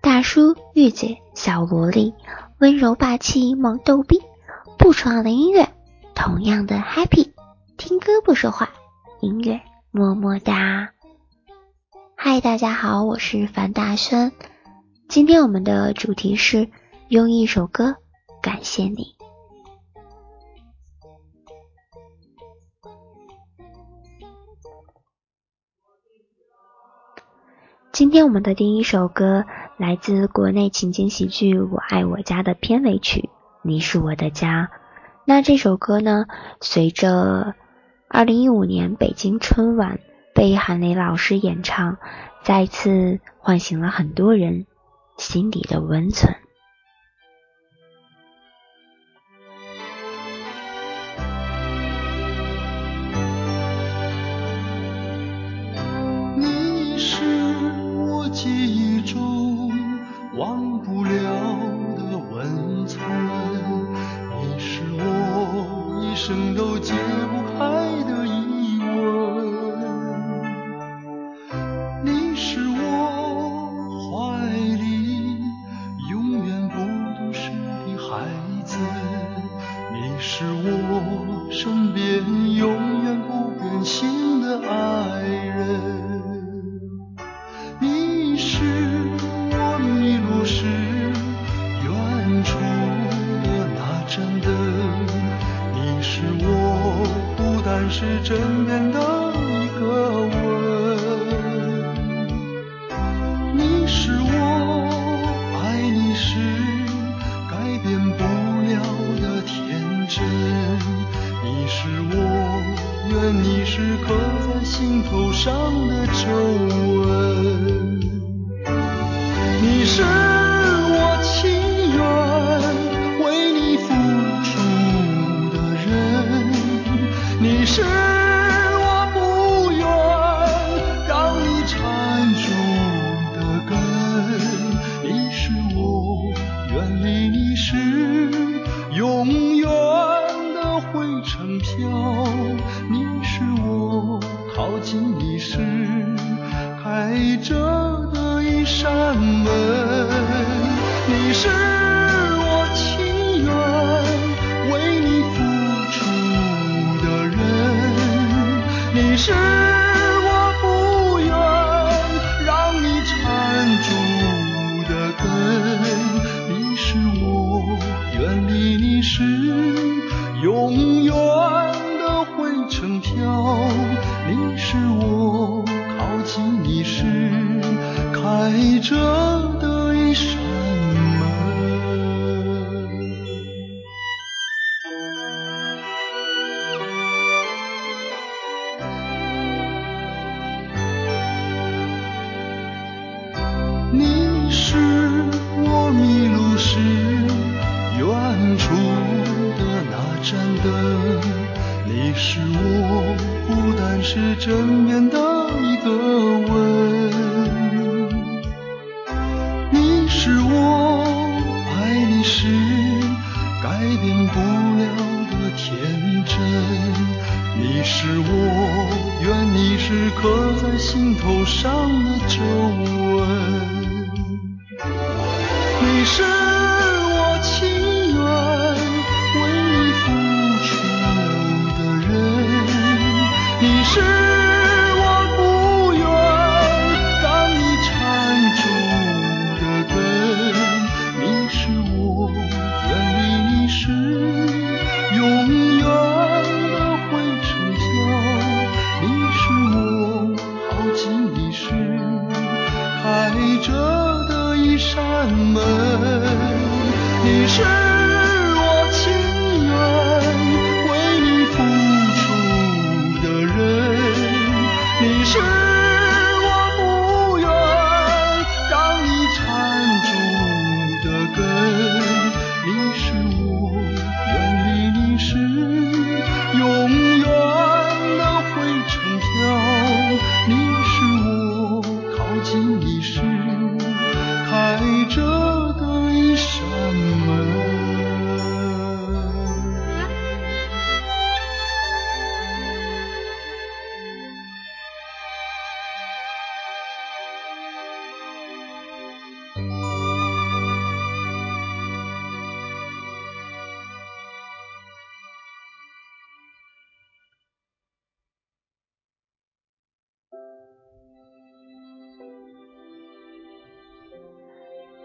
大叔、御姐、小萝莉，温柔霸气猛逗逼，不爽的音乐，同样的 happy。听歌不说话，音乐么么哒。嗨，大家好，我是樊大轩。今天我们的主题是用一首歌感谢你。今天我们的第一首歌来自国内情景喜剧《我爱我家》的片尾曲《你是我的家》。那这首歌呢，随着二零一五年北京春晚被韩磊老师演唱，再次唤醒了很多人心底的温存。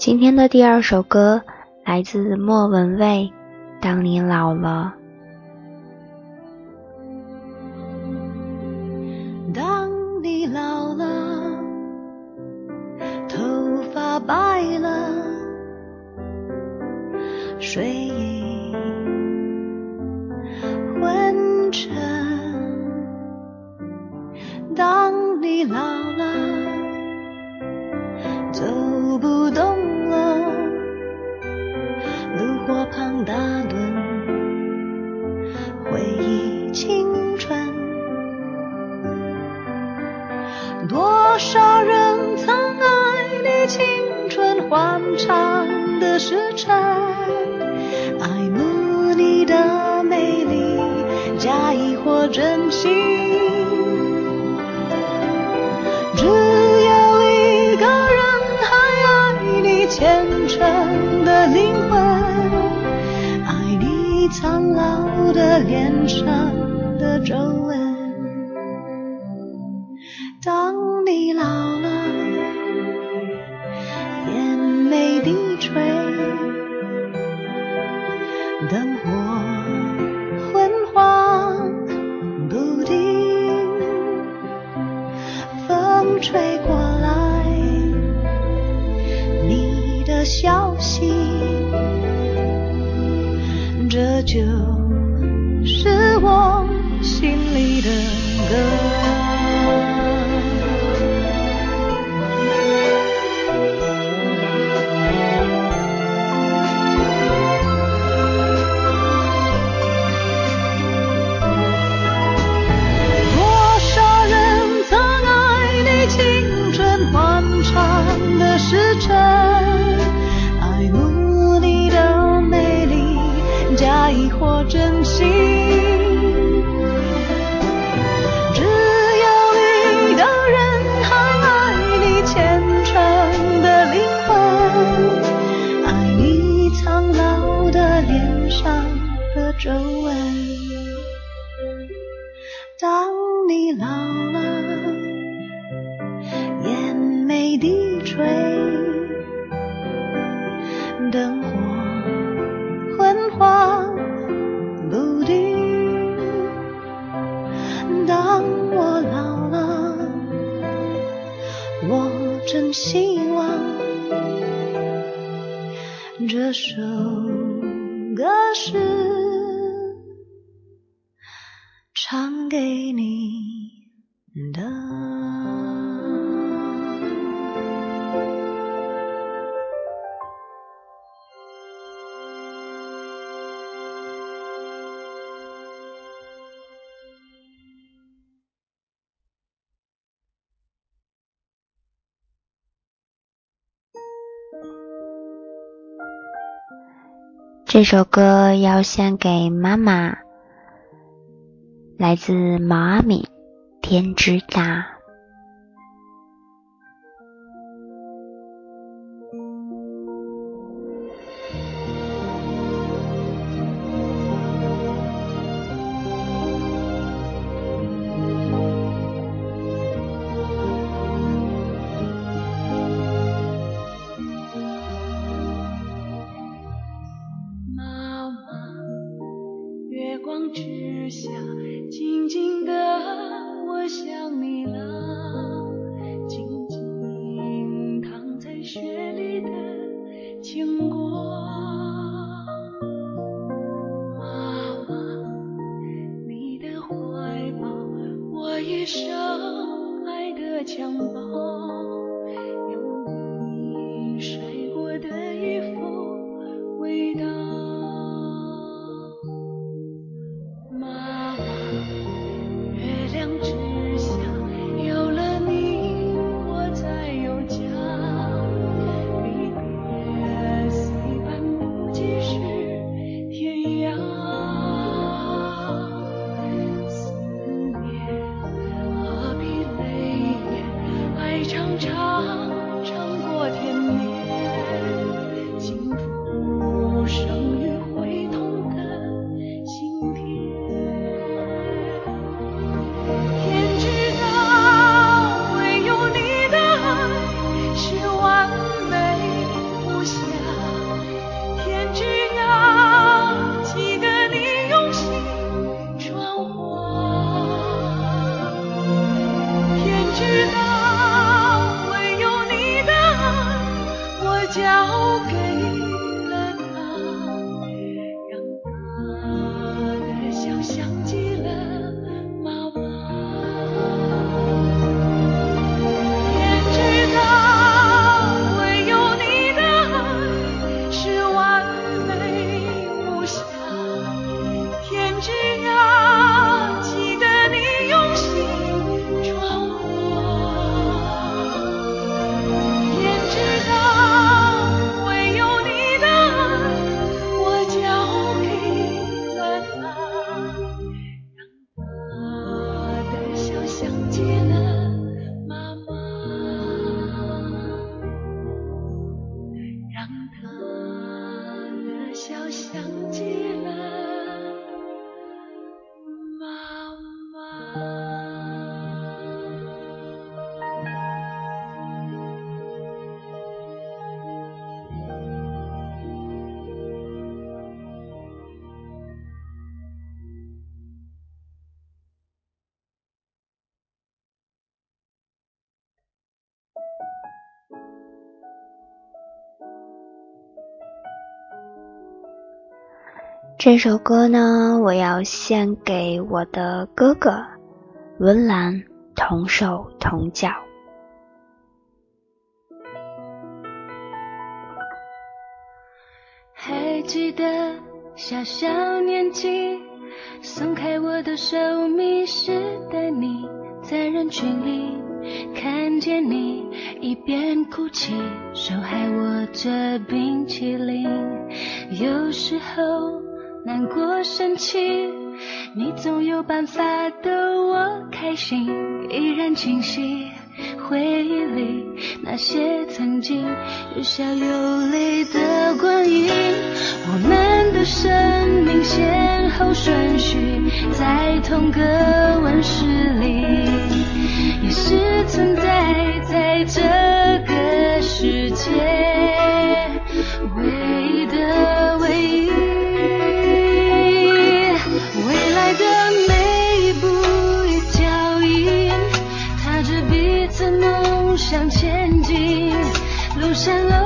今天的第二首歌来自莫文蔚，《当你老了》。当你老了，头发白了，真心。只有一个人还爱你虔诚的灵魂。爱你苍老的脸上的皱纹，当你老了这首歌要献给妈妈，来自毛阿敏，《天之大》。这首歌呢，我要献给我的哥哥文兰，同手同脚。还记得小小年纪，松开我的手，迷失的你，在人群里看见你，一边哭泣，手还握着冰淇淋，有时候。难过、生气，你总有办法逗我开心，依然清晰回忆里那些曾经有笑有泪的光阴。我们的生命先后顺序在同个温室里，也是存在在这个世界出现了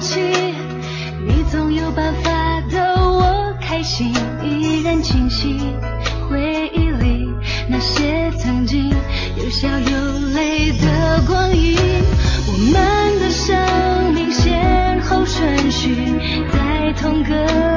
起，你总有办法逗我开心，依然清晰回忆里那些曾经有笑有泪的光阴。我们的生命先后顺序在同个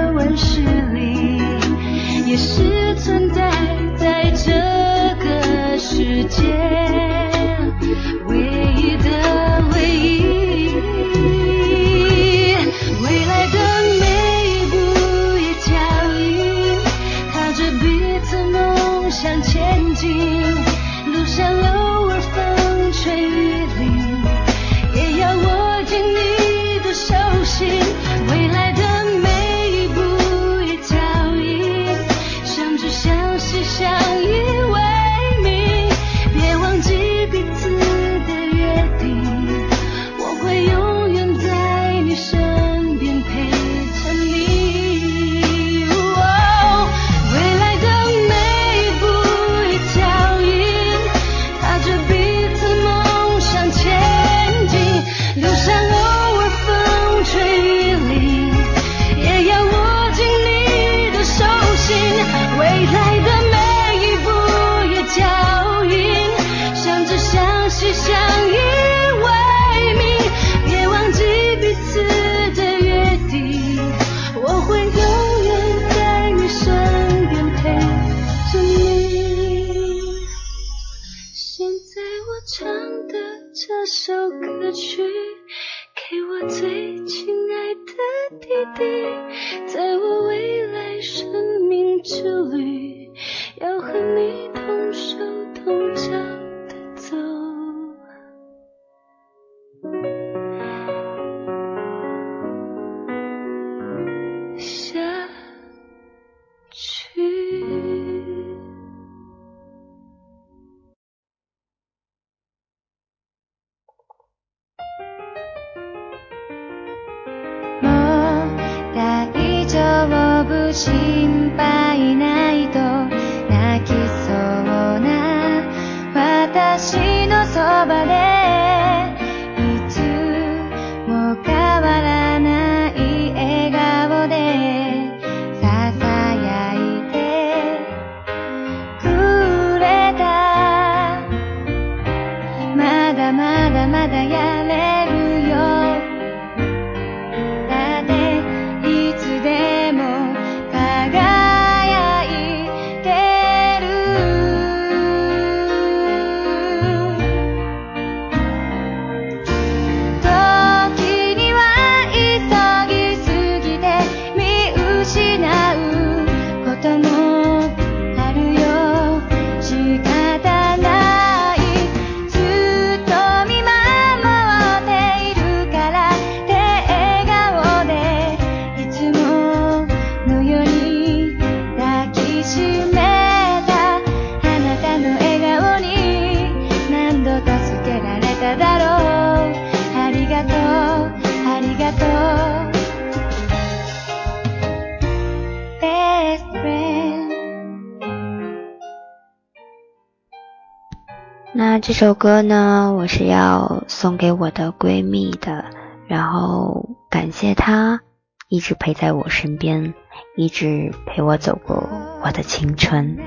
这首歌呢我是要送给我的闺蜜的然后感谢她一直陪在我身边一直陪我走过我的青春。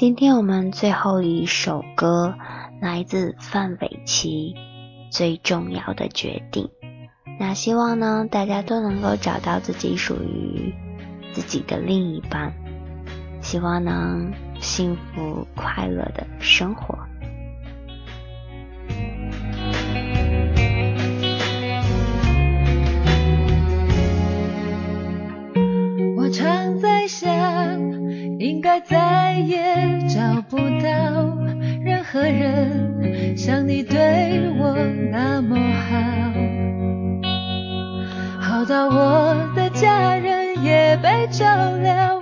今天我们最后一首歌来自范玮琪最重要的决定。那希望呢大家都能够找到自己属于自己的另一半希望能幸福快乐的生活。再也找不到任何人像你对我那么好。好到我的家人也被照料。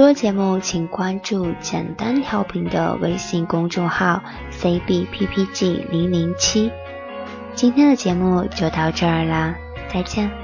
多节目，请关注“简单调频”的微信公众号 “cbppg 零零七”。今天的节目就到这儿啦，再见。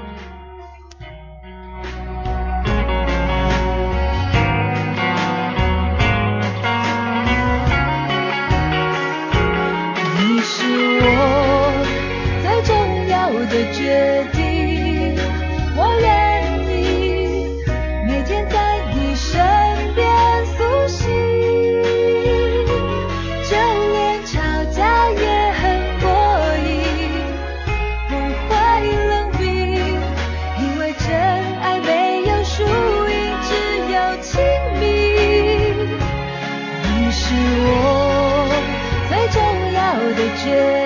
是我最重要的决定。